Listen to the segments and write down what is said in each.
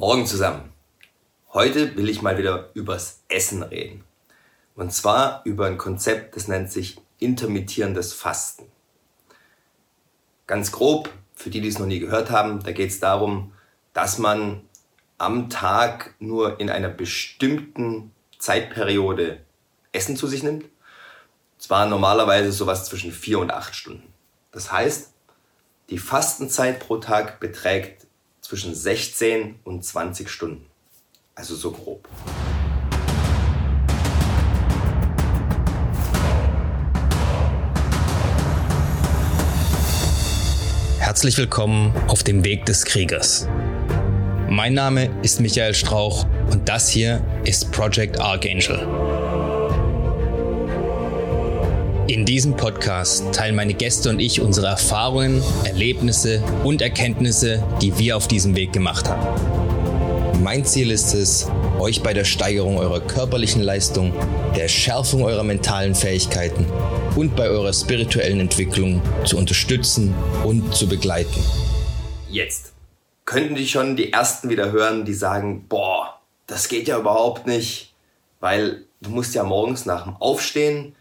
Morgen zusammen. Heute will ich mal wieder übers Essen reden. Und zwar über ein Konzept, das nennt sich intermittierendes Fasten. Ganz grob, für die, die es noch nie gehört haben, da geht es darum, dass man am Tag nur in einer bestimmten Zeitperiode Essen zu sich nimmt. Zwar normalerweise sowas zwischen vier und acht Stunden. Das heißt, die Fastenzeit pro Tag beträgt zwischen 16 und 20 Stunden. Also so grob. Herzlich willkommen auf dem Weg des Kriegers. Mein Name ist Michael Strauch und das hier ist Project Archangel. In diesem Podcast teilen meine Gäste und ich unsere Erfahrungen, Erlebnisse und Erkenntnisse, die wir auf diesem Weg gemacht haben. Mein Ziel ist es, euch bei der Steigerung eurer körperlichen Leistung, der Schärfung eurer mentalen Fähigkeiten und bei eurer spirituellen Entwicklung zu unterstützen und zu begleiten. Jetzt könnten die schon die ersten wieder hören, die sagen, boah, das geht ja überhaupt nicht, weil du musst ja morgens nach dem Aufstehen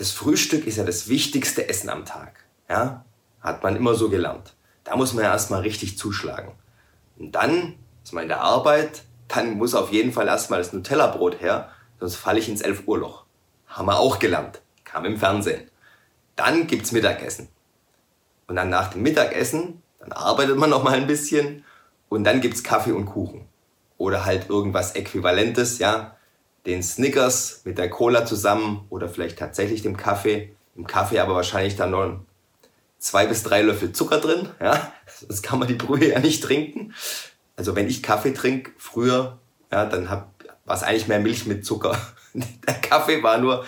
das Frühstück ist ja das wichtigste Essen am Tag. Ja? Hat man immer so gelernt. Da muss man ja erstmal richtig zuschlagen. Und dann ist man in der Arbeit, dann muss auf jeden Fall erstmal das Nutella-Brot her, sonst falle ich ins 11 Uhr Loch. Haben wir auch gelernt. Kam im Fernsehen. Dann gibt's Mittagessen. Und dann nach dem Mittagessen, dann arbeitet man noch mal ein bisschen und dann gibt's Kaffee und Kuchen. Oder halt irgendwas Äquivalentes, ja den Snickers mit der Cola zusammen oder vielleicht tatsächlich dem Kaffee. Im Kaffee aber wahrscheinlich dann noch zwei bis drei Löffel Zucker drin. Ja, sonst kann man die Brühe ja nicht trinken. Also wenn ich Kaffee trinke, früher, ja, dann war es eigentlich mehr Milch mit Zucker. Der Kaffee war nur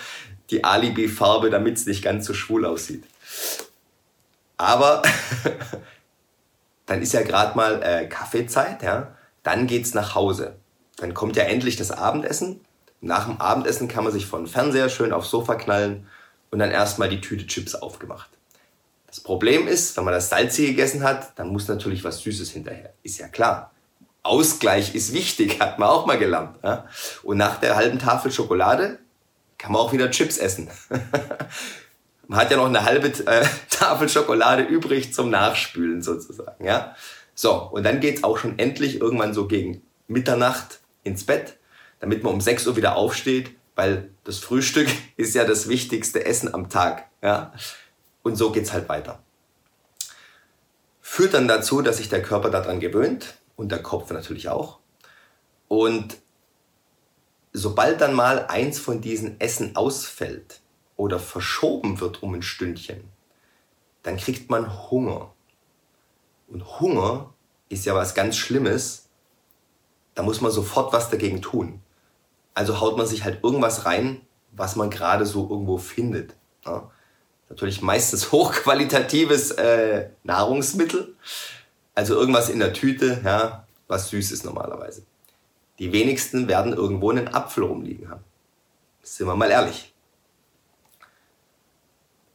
die Alibi-Farbe, damit es nicht ganz so schwul aussieht. Aber dann ist ja gerade mal äh, Kaffeezeit, ja. Dann geht's nach Hause. Dann kommt ja endlich das Abendessen nach dem Abendessen kann man sich vor den Fernseher schön aufs Sofa knallen und dann erstmal die Tüte Chips aufgemacht. Das Problem ist, wenn man das Salzige gegessen hat, dann muss natürlich was Süßes hinterher. Ist ja klar. Ausgleich ist wichtig, hat man auch mal gelernt. Ja? Und nach der halben Tafel Schokolade kann man auch wieder Chips essen. man hat ja noch eine halbe äh, Tafel Schokolade übrig zum Nachspülen sozusagen. Ja? So, und dann geht's auch schon endlich irgendwann so gegen Mitternacht ins Bett damit man um 6 Uhr wieder aufsteht, weil das Frühstück ist ja das wichtigste Essen am Tag. Ja? Und so geht's halt weiter. Führt dann dazu, dass sich der Körper daran gewöhnt und der Kopf natürlich auch. Und sobald dann mal eins von diesen Essen ausfällt oder verschoben wird um ein Stündchen, dann kriegt man Hunger. Und Hunger ist ja was ganz Schlimmes. Da muss man sofort was dagegen tun. Also haut man sich halt irgendwas rein, was man gerade so irgendwo findet. Ja. Natürlich meistens hochqualitatives äh, Nahrungsmittel. Also irgendwas in der Tüte, ja, was süß ist normalerweise. Die wenigsten werden irgendwo einen Apfel rumliegen haben. Sind wir mal ehrlich.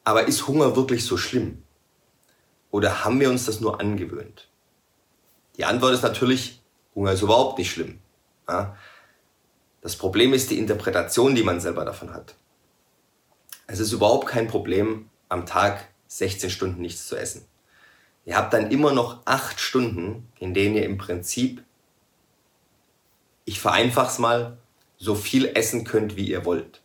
Aber ist Hunger wirklich so schlimm? Oder haben wir uns das nur angewöhnt? Die Antwort ist natürlich, Hunger ist überhaupt nicht schlimm. Ja? Das Problem ist die Interpretation, die man selber davon hat. Es ist überhaupt kein Problem, am Tag 16 Stunden nichts zu essen. Ihr habt dann immer noch 8 Stunden, in denen ihr im Prinzip, ich vereinfach's mal, so viel essen könnt, wie ihr wollt.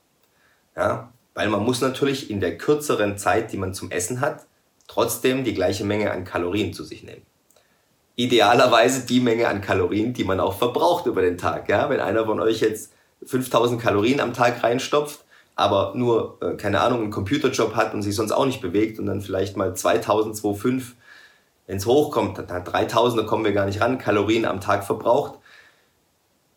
Ja? Weil man muss natürlich in der kürzeren Zeit, die man zum Essen hat, trotzdem die gleiche Menge an Kalorien zu sich nehmen idealerweise die Menge an Kalorien, die man auch verbraucht über den Tag. Ja? Wenn einer von euch jetzt 5000 Kalorien am Tag reinstopft, aber nur, äh, keine Ahnung, einen Computerjob hat und sich sonst auch nicht bewegt und dann vielleicht mal 2000, 2005, wenn es hochkommt, dann hat 3000, da kommen wir gar nicht ran, Kalorien am Tag verbraucht,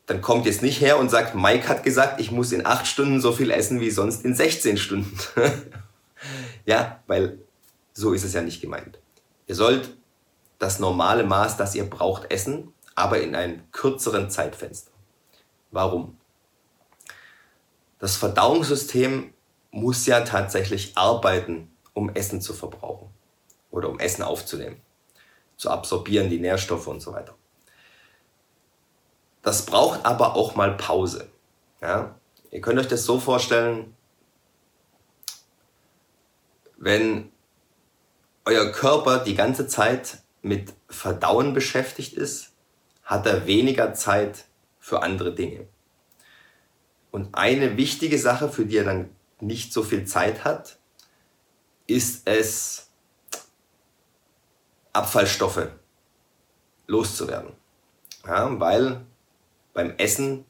dann kommt jetzt nicht her und sagt, Mike hat gesagt, ich muss in 8 Stunden so viel essen wie sonst in 16 Stunden. ja, weil so ist es ja nicht gemeint. Ihr sollt das normale Maß, das ihr braucht, essen, aber in einem kürzeren Zeitfenster. Warum? Das Verdauungssystem muss ja tatsächlich arbeiten, um Essen zu verbrauchen oder um Essen aufzunehmen, zu absorbieren, die Nährstoffe und so weiter. Das braucht aber auch mal Pause. Ja? Ihr könnt euch das so vorstellen, wenn euer Körper die ganze Zeit mit Verdauen beschäftigt ist, hat er weniger Zeit für andere Dinge. Und eine wichtige Sache, für die er dann nicht so viel Zeit hat, ist es, Abfallstoffe loszuwerden. Ja, weil beim Essen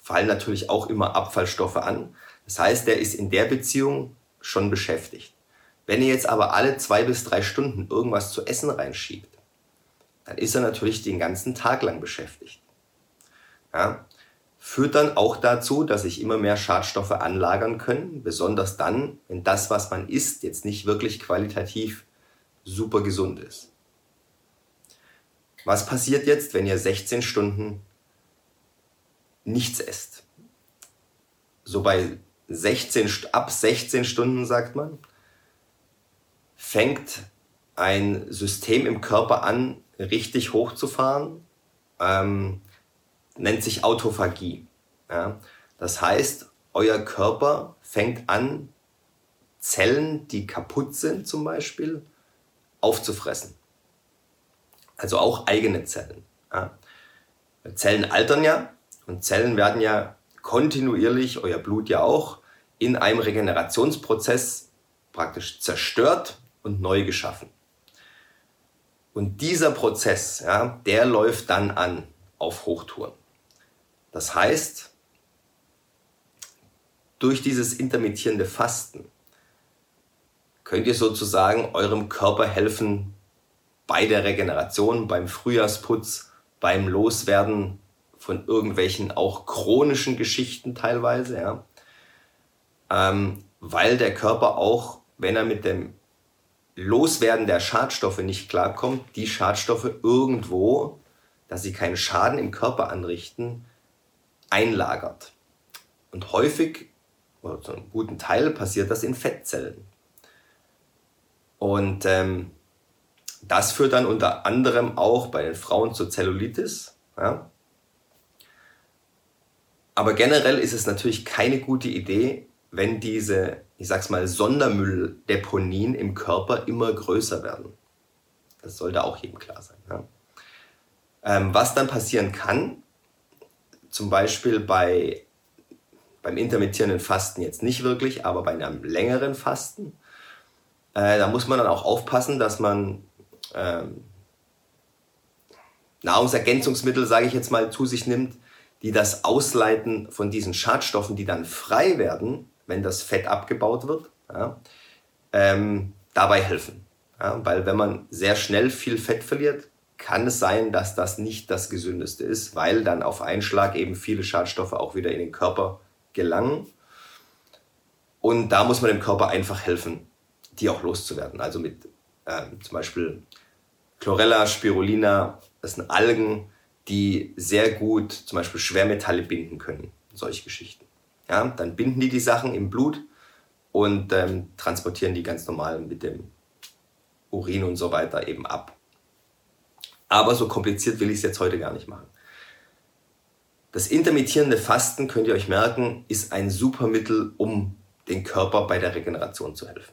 fallen natürlich auch immer Abfallstoffe an. Das heißt, der ist in der Beziehung schon beschäftigt. Wenn ihr jetzt aber alle zwei bis drei Stunden irgendwas zu essen reinschiebt, dann ist er natürlich den ganzen Tag lang beschäftigt. Ja, führt dann auch dazu, dass sich immer mehr Schadstoffe anlagern können, besonders dann, wenn das, was man isst, jetzt nicht wirklich qualitativ super gesund ist. Was passiert jetzt, wenn ihr 16 Stunden nichts esst? So bei 16, ab 16 Stunden, sagt man, fängt ein System im Körper an, richtig hochzufahren, ähm, nennt sich Autophagie. Ja? Das heißt, euer Körper fängt an, Zellen, die kaputt sind zum Beispiel, aufzufressen. Also auch eigene Zellen. Ja? Zellen altern ja und Zellen werden ja kontinuierlich, euer Blut ja auch, in einem Regenerationsprozess praktisch zerstört und neu geschaffen. Und dieser Prozess, ja, der läuft dann an auf Hochtouren. Das heißt, durch dieses intermittierende Fasten könnt ihr sozusagen eurem Körper helfen bei der Regeneration, beim Frühjahrsputz, beim Loswerden von irgendwelchen auch chronischen Geschichten teilweise, ja. Ähm, weil der Körper auch, wenn er mit dem Loswerden der Schadstoffe nicht klarkommt, die Schadstoffe irgendwo, dass sie keinen Schaden im Körper anrichten, einlagert. Und häufig, oder zu einem guten Teil, passiert das in Fettzellen. Und ähm, das führt dann unter anderem auch bei den Frauen zur Zellulitis. Ja? Aber generell ist es natürlich keine gute Idee, wenn diese ich sag's mal, Sondermülldeponien im Körper immer größer werden. Das sollte auch jedem klar sein. Ja? Ähm, was dann passieren kann, zum Beispiel bei, beim intermittierenden Fasten jetzt nicht wirklich, aber bei einem längeren Fasten, äh, da muss man dann auch aufpassen, dass man ähm, Nahrungsergänzungsmittel, sage ich jetzt mal, zu sich nimmt, die das Ausleiten von diesen Schadstoffen, die dann frei werden, wenn das Fett abgebaut wird, ja, ähm, dabei helfen. Ja, weil wenn man sehr schnell viel Fett verliert, kann es sein, dass das nicht das Gesündeste ist, weil dann auf einen Schlag eben viele Schadstoffe auch wieder in den Körper gelangen. Und da muss man dem Körper einfach helfen, die auch loszuwerden. Also mit ähm, zum Beispiel Chlorella, Spirulina, das sind Algen, die sehr gut zum Beispiel Schwermetalle binden können. Solche Geschichten. Ja, dann binden die die Sachen im Blut und ähm, transportieren die ganz normal mit dem Urin und so weiter eben ab. Aber so kompliziert will ich es jetzt heute gar nicht machen. Das intermittierende Fasten, könnt ihr euch merken, ist ein super Mittel, um den Körper bei der Regeneration zu helfen.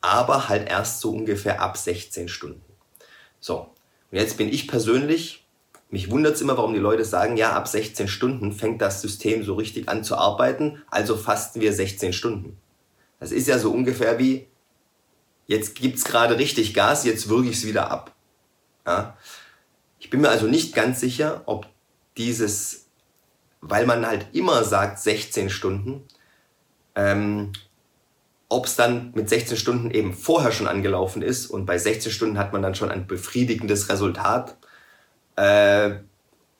Aber halt erst so ungefähr ab 16 Stunden. So, und jetzt bin ich persönlich mich wundert es immer, warum die Leute sagen, ja, ab 16 Stunden fängt das System so richtig an zu arbeiten, also fasten wir 16 Stunden. Das ist ja so ungefähr wie, jetzt gibt es gerade richtig Gas, jetzt würge ich es wieder ab. Ja? Ich bin mir also nicht ganz sicher, ob dieses, weil man halt immer sagt 16 Stunden, ähm, ob es dann mit 16 Stunden eben vorher schon angelaufen ist und bei 16 Stunden hat man dann schon ein befriedigendes Resultat äh,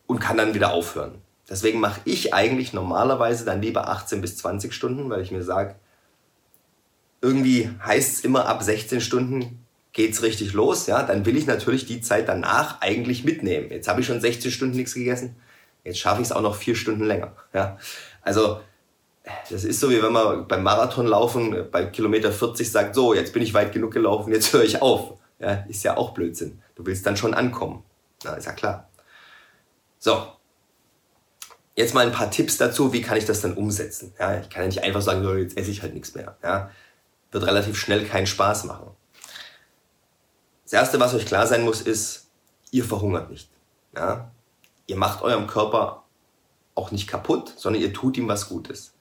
und kann dann wieder aufhören. Deswegen mache ich eigentlich normalerweise dann lieber 18 bis 20 Stunden, weil ich mir sage, irgendwie heißt es immer ab 16 Stunden geht's richtig los, ja, dann will ich natürlich die Zeit danach eigentlich mitnehmen. Jetzt habe ich schon 16 Stunden nichts gegessen, jetzt schaffe ich es auch noch vier Stunden länger, ja. Also das ist so wie wenn man beim Marathon laufen bei Kilometer 40 sagt, so jetzt bin ich weit genug gelaufen, jetzt höre ich auf. Ja, ist ja auch Blödsinn. Du willst dann schon ankommen. Na, ist ja klar. So. Jetzt mal ein paar Tipps dazu, wie kann ich das dann umsetzen. Ja, ich kann ja nicht einfach sagen, so, jetzt esse ich halt nichts mehr. Ja, wird relativ schnell keinen Spaß machen. Das Erste, was euch klar sein muss, ist, ihr verhungert nicht. Ja? Ihr macht eurem Körper auch nicht kaputt, sondern ihr tut ihm was Gutes.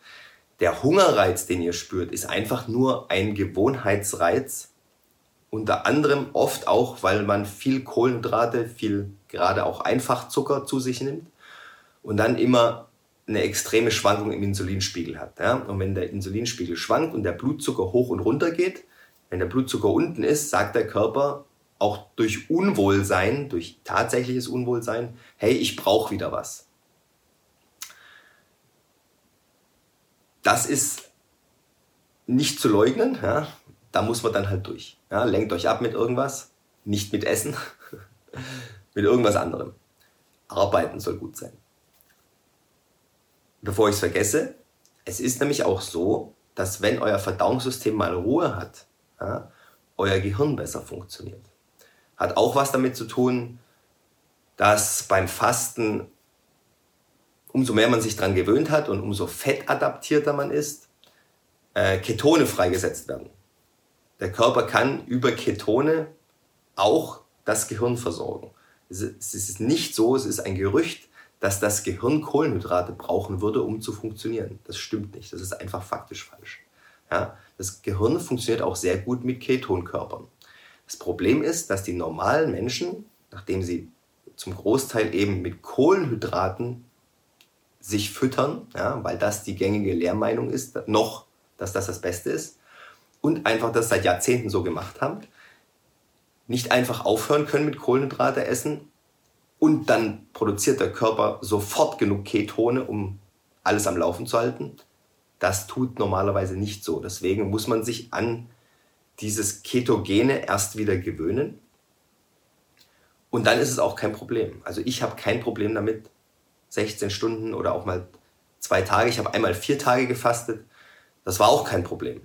Der Hungerreiz, den ihr spürt, ist einfach nur ein Gewohnheitsreiz, unter anderem oft auch, weil man viel Kohlenhydrate, viel gerade auch Einfachzucker zu sich nimmt und dann immer eine extreme Schwankung im Insulinspiegel hat. Ja? Und wenn der Insulinspiegel schwankt und der Blutzucker hoch und runter geht, wenn der Blutzucker unten ist, sagt der Körper auch durch Unwohlsein, durch tatsächliches Unwohlsein, hey, ich brauche wieder was. Das ist nicht zu leugnen, ja? Da muss man dann halt durch. Ja? Lenkt euch ab mit irgendwas, nicht mit Essen, mit irgendwas anderem. Arbeiten soll gut sein bevor ich es vergesse, es ist nämlich auch so, dass wenn euer Verdauungssystem mal Ruhe hat, ja, euer Gehirn besser funktioniert. Hat auch was damit zu tun, dass beim Fasten, umso mehr man sich daran gewöhnt hat und umso fettadaptierter man ist, äh, Ketone freigesetzt werden. Der Körper kann über Ketone auch das Gehirn versorgen. Es ist nicht so, es ist ein Gerücht, dass das Gehirn Kohlenhydrate brauchen würde, um zu funktionieren. Das stimmt nicht. Das ist einfach faktisch falsch. Ja? Das Gehirn funktioniert auch sehr gut mit Ketonkörpern. Das Problem ist, dass die normalen Menschen, nachdem sie zum Großteil eben mit Kohlenhydraten sich füttern, ja, weil das die gängige Lehrmeinung ist, noch, dass das das Beste ist, und einfach das seit Jahrzehnten so gemacht haben, nicht einfach aufhören können mit Kohlenhydrate essen und dann produziert der Körper sofort genug Ketone, um alles am Laufen zu halten. Das tut normalerweise nicht so. Deswegen muss man sich an dieses Ketogene erst wieder gewöhnen. Und dann ist es auch kein Problem. Also ich habe kein Problem damit, 16 Stunden oder auch mal zwei Tage. Ich habe einmal vier Tage gefastet. Das war auch kein Problem.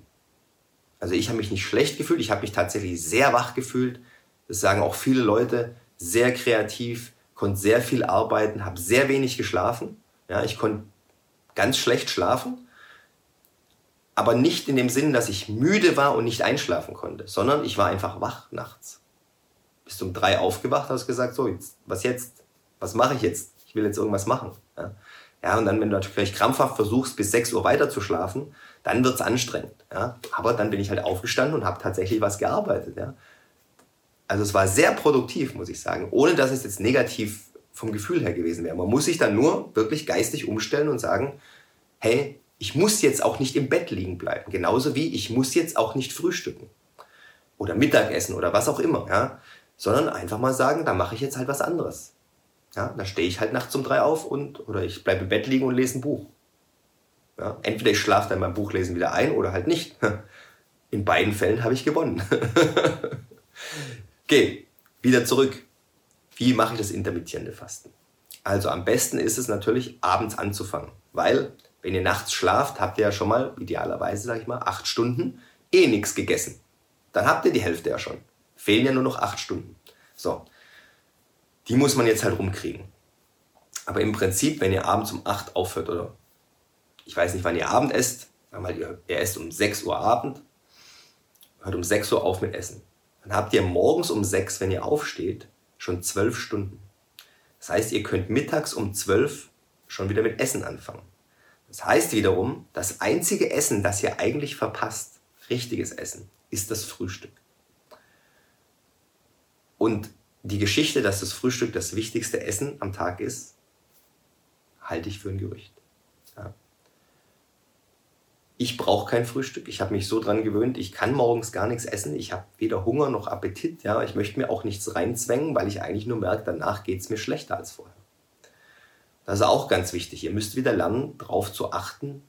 Also ich habe mich nicht schlecht gefühlt. Ich habe mich tatsächlich sehr wach gefühlt. Das sagen auch viele Leute. Sehr kreativ konnte sehr viel arbeiten, habe sehr wenig geschlafen. Ja, ich konnte ganz schlecht schlafen, aber nicht in dem Sinn, dass ich müde war und nicht einschlafen konnte, sondern ich war einfach wach nachts. Bis um drei aufgewacht, hast gesagt, so, jetzt, was jetzt? Was mache ich jetzt? Ich will jetzt irgendwas machen. Ja, ja und dann, wenn du natürlich krampfhaft versuchst, bis 6 Uhr weiter zu schlafen, dann wird es anstrengend. Ja? Aber dann bin ich halt aufgestanden und habe tatsächlich was gearbeitet. Ja? Also es war sehr produktiv, muss ich sagen, ohne dass es jetzt negativ vom Gefühl her gewesen wäre. Man muss sich dann nur wirklich geistig umstellen und sagen, hey, ich muss jetzt auch nicht im Bett liegen bleiben. Genauso wie ich muss jetzt auch nicht frühstücken oder Mittagessen oder was auch immer, ja, sondern einfach mal sagen, da mache ich jetzt halt was anderes. Ja, da stehe ich halt nachts um drei auf und oder ich bleibe im Bett liegen und lese ein Buch. Ja, entweder ich schlafe dann beim Buchlesen wieder ein oder halt nicht. In beiden Fällen habe ich gewonnen. Okay, wieder zurück. Wie mache ich das intermittierende Fasten? Also am besten ist es natürlich, abends anzufangen, weil wenn ihr nachts schlaft, habt ihr ja schon mal, idealerweise sage ich mal, acht Stunden eh nichts gegessen. Dann habt ihr die Hälfte ja schon. Fehlen ja nur noch acht Stunden. So, die muss man jetzt halt rumkriegen. Aber im Prinzip, wenn ihr abends um acht aufhört oder ich weiß nicht, wann ihr Abend esst, mal ihr, ihr esst um 6 Uhr Abend, hört um 6 Uhr auf mit Essen dann habt ihr morgens um sechs, wenn ihr aufsteht, schon zwölf Stunden. Das heißt, ihr könnt mittags um zwölf schon wieder mit Essen anfangen. Das heißt wiederum, das einzige Essen, das ihr eigentlich verpasst, richtiges Essen, ist das Frühstück. Und die Geschichte, dass das Frühstück das wichtigste Essen am Tag ist, halte ich für ein Gerücht. Ich brauche kein Frühstück. Ich habe mich so dran gewöhnt, ich kann morgens gar nichts essen. Ich habe weder Hunger noch Appetit. Ja, ich möchte mir auch nichts reinzwängen, weil ich eigentlich nur merke, danach geht es mir schlechter als vorher. Das ist auch ganz wichtig. Ihr müsst wieder lernen, darauf zu achten,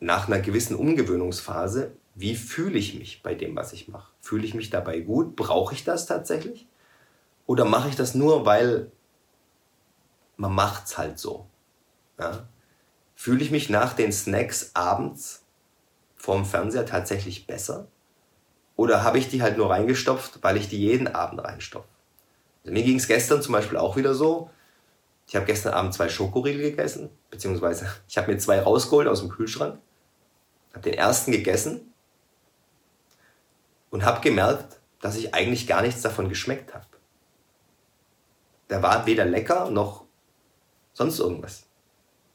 nach einer gewissen Umgewöhnungsphase, wie fühle ich mich bei dem, was ich mache? Fühle ich mich dabei gut? Brauche ich das tatsächlich? Oder mache ich das nur, weil man macht es halt so? Ja? Fühle ich mich nach den Snacks abends vorm Fernseher tatsächlich besser? Oder habe ich die halt nur reingestopft, weil ich die jeden Abend reinstopfe? Also mir ging es gestern zum Beispiel auch wieder so. Ich habe gestern Abend zwei Schokoriegel gegessen, beziehungsweise ich habe mir zwei rausgeholt aus dem Kühlschrank, habe den ersten gegessen und habe gemerkt, dass ich eigentlich gar nichts davon geschmeckt habe. Der war weder lecker noch sonst irgendwas.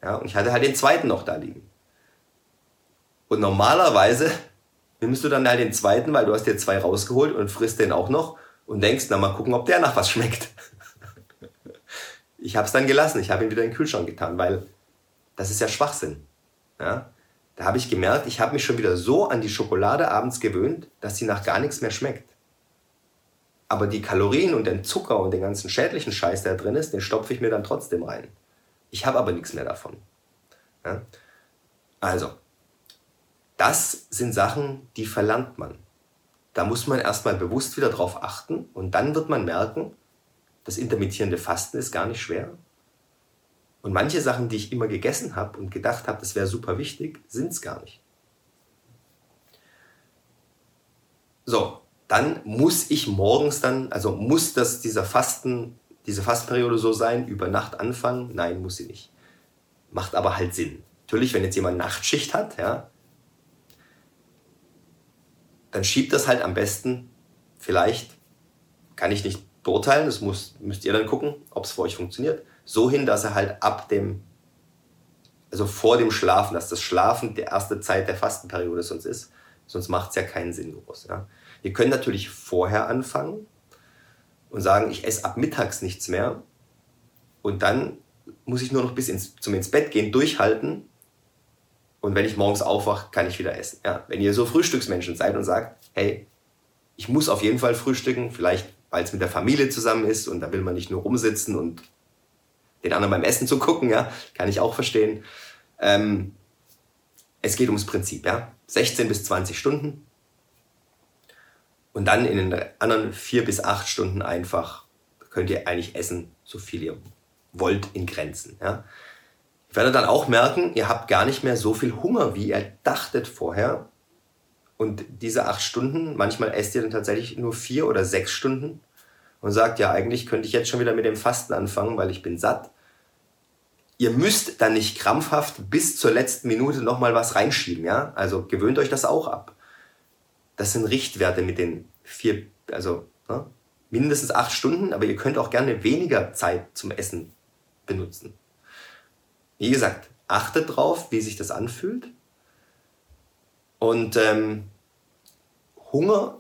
Ja, und ich hatte halt den zweiten noch da liegen. Und normalerweise nimmst du dann halt den zweiten, weil du hast dir zwei rausgeholt und frisst den auch noch und denkst, na mal gucken, ob der nach was schmeckt. ich habe es dann gelassen, ich habe ihn wieder in den Kühlschrank getan, weil das ist ja Schwachsinn. Ja? Da habe ich gemerkt, ich habe mich schon wieder so an die Schokolade abends gewöhnt, dass sie nach gar nichts mehr schmeckt. Aber die Kalorien und den Zucker und den ganzen schädlichen Scheiß, der da drin ist, den stopfe ich mir dann trotzdem rein. Ich habe aber nichts mehr davon. Ja? Also, das sind Sachen, die verlernt man. Da muss man erstmal bewusst wieder drauf achten und dann wird man merken, das intermittierende Fasten ist gar nicht schwer. Und manche Sachen, die ich immer gegessen habe und gedacht habe, das wäre super wichtig, sind es gar nicht. So, dann muss ich morgens dann, also muss das dieser Fasten, diese Fastenperiode so sein, über Nacht anfangen? Nein, muss sie nicht. Macht aber halt Sinn. Natürlich, wenn jetzt jemand Nachtschicht hat, ja, dann schiebt das halt am besten, vielleicht, kann ich nicht beurteilen, das muss, müsst ihr dann gucken, ob es für euch funktioniert, so hin, dass er halt ab dem, also vor dem Schlafen, dass das Schlafen die erste Zeit der Fastenperiode sonst ist, sonst macht es ja keinen Sinn groß. Ja. Ihr könnt natürlich vorher anfangen und sagen, ich esse ab mittags nichts mehr und dann muss ich nur noch bis ins, zum ins Bett gehen, durchhalten und wenn ich morgens aufwache, kann ich wieder essen. Ja, wenn ihr so Frühstücksmenschen seid und sagt, hey, ich muss auf jeden Fall frühstücken, vielleicht weil es mit der Familie zusammen ist und da will man nicht nur rumsitzen und den anderen beim Essen zu gucken, ja, kann ich auch verstehen. Ähm, es geht ums Prinzip, ja. 16 bis 20 Stunden. Und dann in den anderen vier bis acht Stunden einfach könnt ihr eigentlich essen, so viel ihr wollt in Grenzen, ja werdet dann auch merken, ihr habt gar nicht mehr so viel Hunger, wie ihr dachtet vorher. Und diese acht Stunden, manchmal esst ihr dann tatsächlich nur vier oder sechs Stunden und sagt, ja, eigentlich könnte ich jetzt schon wieder mit dem Fasten anfangen, weil ich bin satt. Ihr müsst dann nicht krampfhaft bis zur letzten Minute nochmal was reinschieben, ja? Also gewöhnt euch das auch ab. Das sind Richtwerte mit den vier, also ne? mindestens acht Stunden, aber ihr könnt auch gerne weniger Zeit zum Essen benutzen. Wie gesagt, achtet drauf, wie sich das anfühlt. Und ähm, Hunger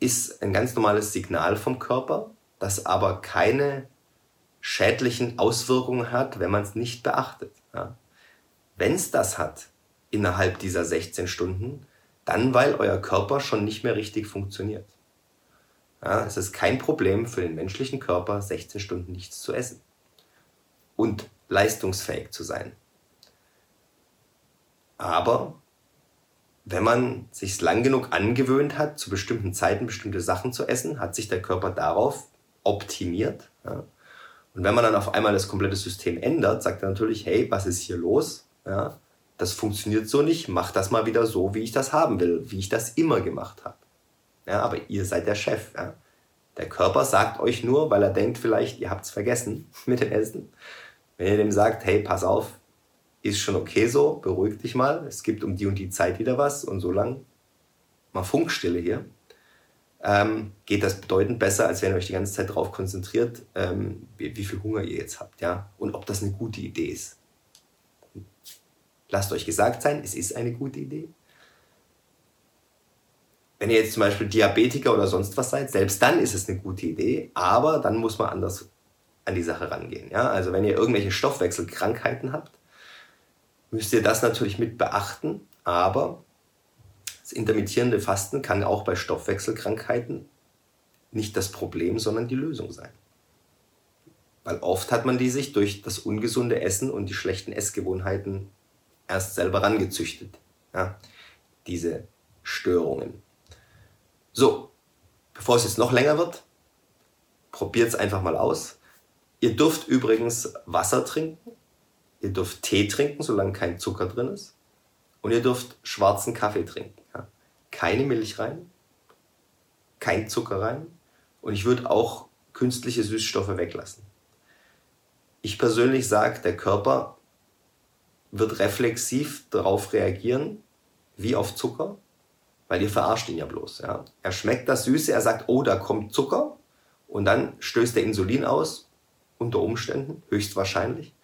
ist ein ganz normales Signal vom Körper, das aber keine schädlichen Auswirkungen hat, wenn man es nicht beachtet. Ja. Wenn es das hat innerhalb dieser 16 Stunden, dann weil euer Körper schon nicht mehr richtig funktioniert. Ja, es ist kein Problem für den menschlichen Körper, 16 Stunden nichts zu essen. Und leistungsfähig zu sein. Aber wenn man sich lang genug angewöhnt hat, zu bestimmten Zeiten bestimmte Sachen zu essen, hat sich der Körper darauf optimiert. Ja. Und wenn man dann auf einmal das komplette System ändert, sagt er natürlich, hey, was ist hier los? Ja, das funktioniert so nicht, mach das mal wieder so, wie ich das haben will, wie ich das immer gemacht habe. Ja, aber ihr seid der Chef. Ja. Der Körper sagt euch nur, weil er denkt vielleicht, ihr habt es vergessen mit dem Essen, wenn ihr dem sagt, hey, pass auf, ist schon okay so, beruhig dich mal, es gibt um die und die Zeit wieder was und so lang, mal Funkstille hier, ähm, geht das bedeutend besser, als wenn ihr euch die ganze Zeit darauf konzentriert, ähm, wie, wie, viel Hunger ihr jetzt habt, ja, und ob das eine gute Idee ist. Lasst euch gesagt sein, es ist eine gute Idee. Wenn ihr jetzt zum Beispiel Diabetiker oder sonst was seid, selbst dann ist es eine gute Idee, aber dann muss man anders an die Sache rangehen. Ja? Also wenn ihr irgendwelche Stoffwechselkrankheiten habt, müsst ihr das natürlich mit beachten, aber das intermittierende Fasten kann auch bei Stoffwechselkrankheiten nicht das Problem, sondern die Lösung sein. Weil oft hat man die sich durch das ungesunde Essen und die schlechten Essgewohnheiten erst selber rangezüchtet. Ja? Diese Störungen. So, bevor es jetzt noch länger wird, probiert es einfach mal aus. Ihr dürft übrigens Wasser trinken, ihr dürft Tee trinken, solange kein Zucker drin ist. Und ihr dürft schwarzen Kaffee trinken. Ja. Keine Milch rein, kein Zucker rein. Und ich würde auch künstliche Süßstoffe weglassen. Ich persönlich sage, der Körper wird reflexiv darauf reagieren, wie auf Zucker, weil ihr verarscht ihn ja bloß. Ja. Er schmeckt das Süße, er sagt, oh, da kommt Zucker und dann stößt er Insulin aus, unter Umständen, höchstwahrscheinlich,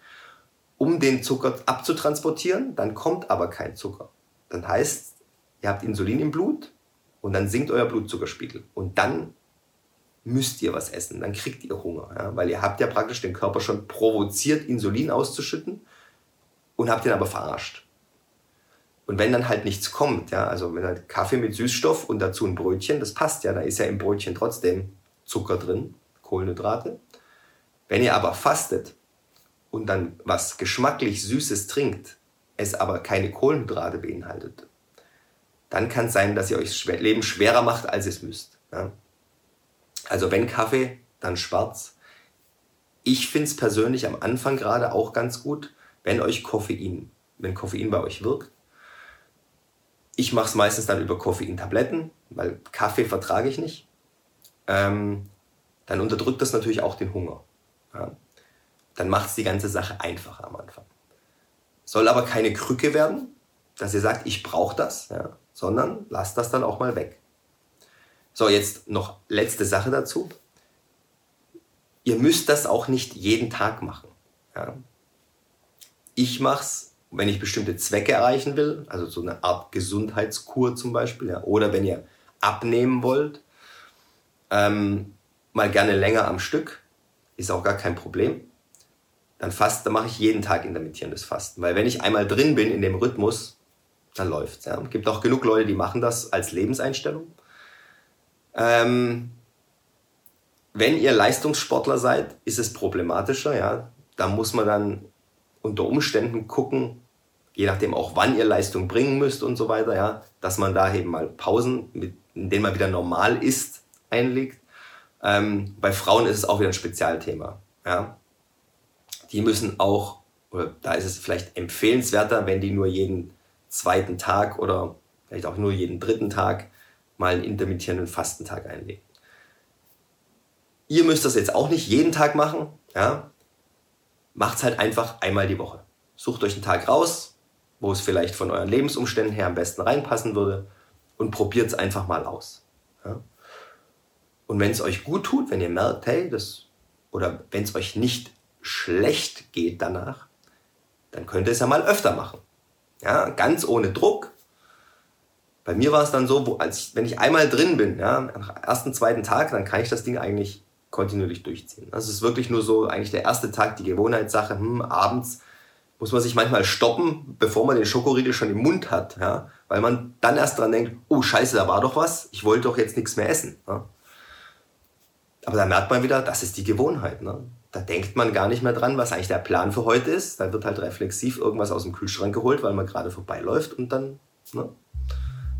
um den Zucker abzutransportieren, dann kommt aber kein Zucker. Dann heißt, ihr habt Insulin im Blut und dann sinkt euer Blutzuckerspiegel und dann müsst ihr was essen, dann kriegt ihr Hunger, ja, weil ihr habt ja praktisch den Körper schon provoziert, Insulin auszuschütten und habt ihn aber verarscht. Und wenn dann halt nichts kommt, ja, also wenn halt Kaffee mit Süßstoff und dazu ein Brötchen, das passt ja, da ist ja im Brötchen trotzdem Zucker drin, Kohlenhydrate. Wenn ihr aber fastet und dann was geschmacklich Süßes trinkt, es aber keine Kohlenhydrate beinhaltet, dann kann es sein, dass ihr euch das Leben schwerer macht, als es müsst. Ja. Also wenn Kaffee, dann schwarz. Ich finde es persönlich am Anfang gerade auch ganz gut, wenn euch Koffein, wenn Koffein bei euch wirkt. Ich mache es meistens dann über Koffeintabletten, weil Kaffee vertrage ich nicht. Ähm, dann unterdrückt das natürlich auch den Hunger. Ja. Dann macht es die ganze Sache einfacher am Anfang. Soll aber keine Krücke werden, dass ihr sagt, ich brauche das, ja, sondern lasst das dann auch mal weg. So, jetzt noch letzte Sache dazu. Ihr müsst das auch nicht jeden Tag machen. Ja ich mache es, wenn ich bestimmte Zwecke erreichen will, also so eine Art Gesundheitskur zum Beispiel, ja, oder wenn ihr abnehmen wollt, ähm, mal gerne länger am Stück, ist auch gar kein Problem. Dann fast, dann mache ich jeden Tag intermittierendes Fasten, weil wenn ich einmal drin bin in dem Rhythmus, dann läuft's. Ja. Es gibt auch genug Leute, die machen das als Lebenseinstellung. Ähm, wenn ihr Leistungssportler seid, ist es problematischer, ja. Da muss man dann unter Umständen gucken, je nachdem auch wann ihr Leistung bringen müsst und so weiter, ja, dass man da eben mal Pausen, mit, in denen man wieder normal ist, einlegt. Ähm, bei Frauen ist es auch wieder ein Spezialthema. Ja. Die müssen auch, oder da ist es vielleicht empfehlenswerter, wenn die nur jeden zweiten Tag oder vielleicht auch nur jeden dritten Tag mal einen intermittierenden Fastentag einlegen. Ihr müsst das jetzt auch nicht jeden Tag machen, ja macht's halt einfach einmal die Woche. Sucht euch einen Tag raus, wo es vielleicht von euren Lebensumständen her am besten reinpassen würde und probiert es einfach mal aus. Ja? Und wenn es euch gut tut, wenn ihr merkt, hey, das, oder wenn es euch nicht schlecht geht danach, dann könnt ihr es ja mal öfter machen. Ja, ganz ohne Druck. Bei mir war es dann so, wo, als wenn ich einmal drin bin, ja, am ersten, zweiten Tag, dann kann ich das Ding eigentlich kontinuierlich durchziehen. Also es ist wirklich nur so eigentlich der erste Tag, die Gewohnheitssache, hm, abends muss man sich manchmal stoppen, bevor man den Schokoriegel schon im Mund hat, ja, weil man dann erst dran denkt, oh scheiße, da war doch was, ich wollte doch jetzt nichts mehr essen. Ja. Aber da merkt man wieder, das ist die Gewohnheit. Ne? Da denkt man gar nicht mehr dran, was eigentlich der Plan für heute ist. Da wird halt reflexiv irgendwas aus dem Kühlschrank geholt, weil man gerade vorbeiläuft und dann, ne?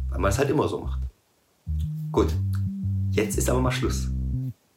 weil man es halt immer so macht. Gut, jetzt ist aber mal Schluss.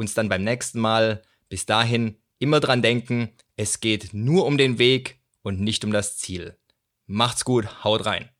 uns dann beim nächsten Mal. Bis dahin immer dran denken, es geht nur um den Weg und nicht um das Ziel. Macht's gut, haut rein.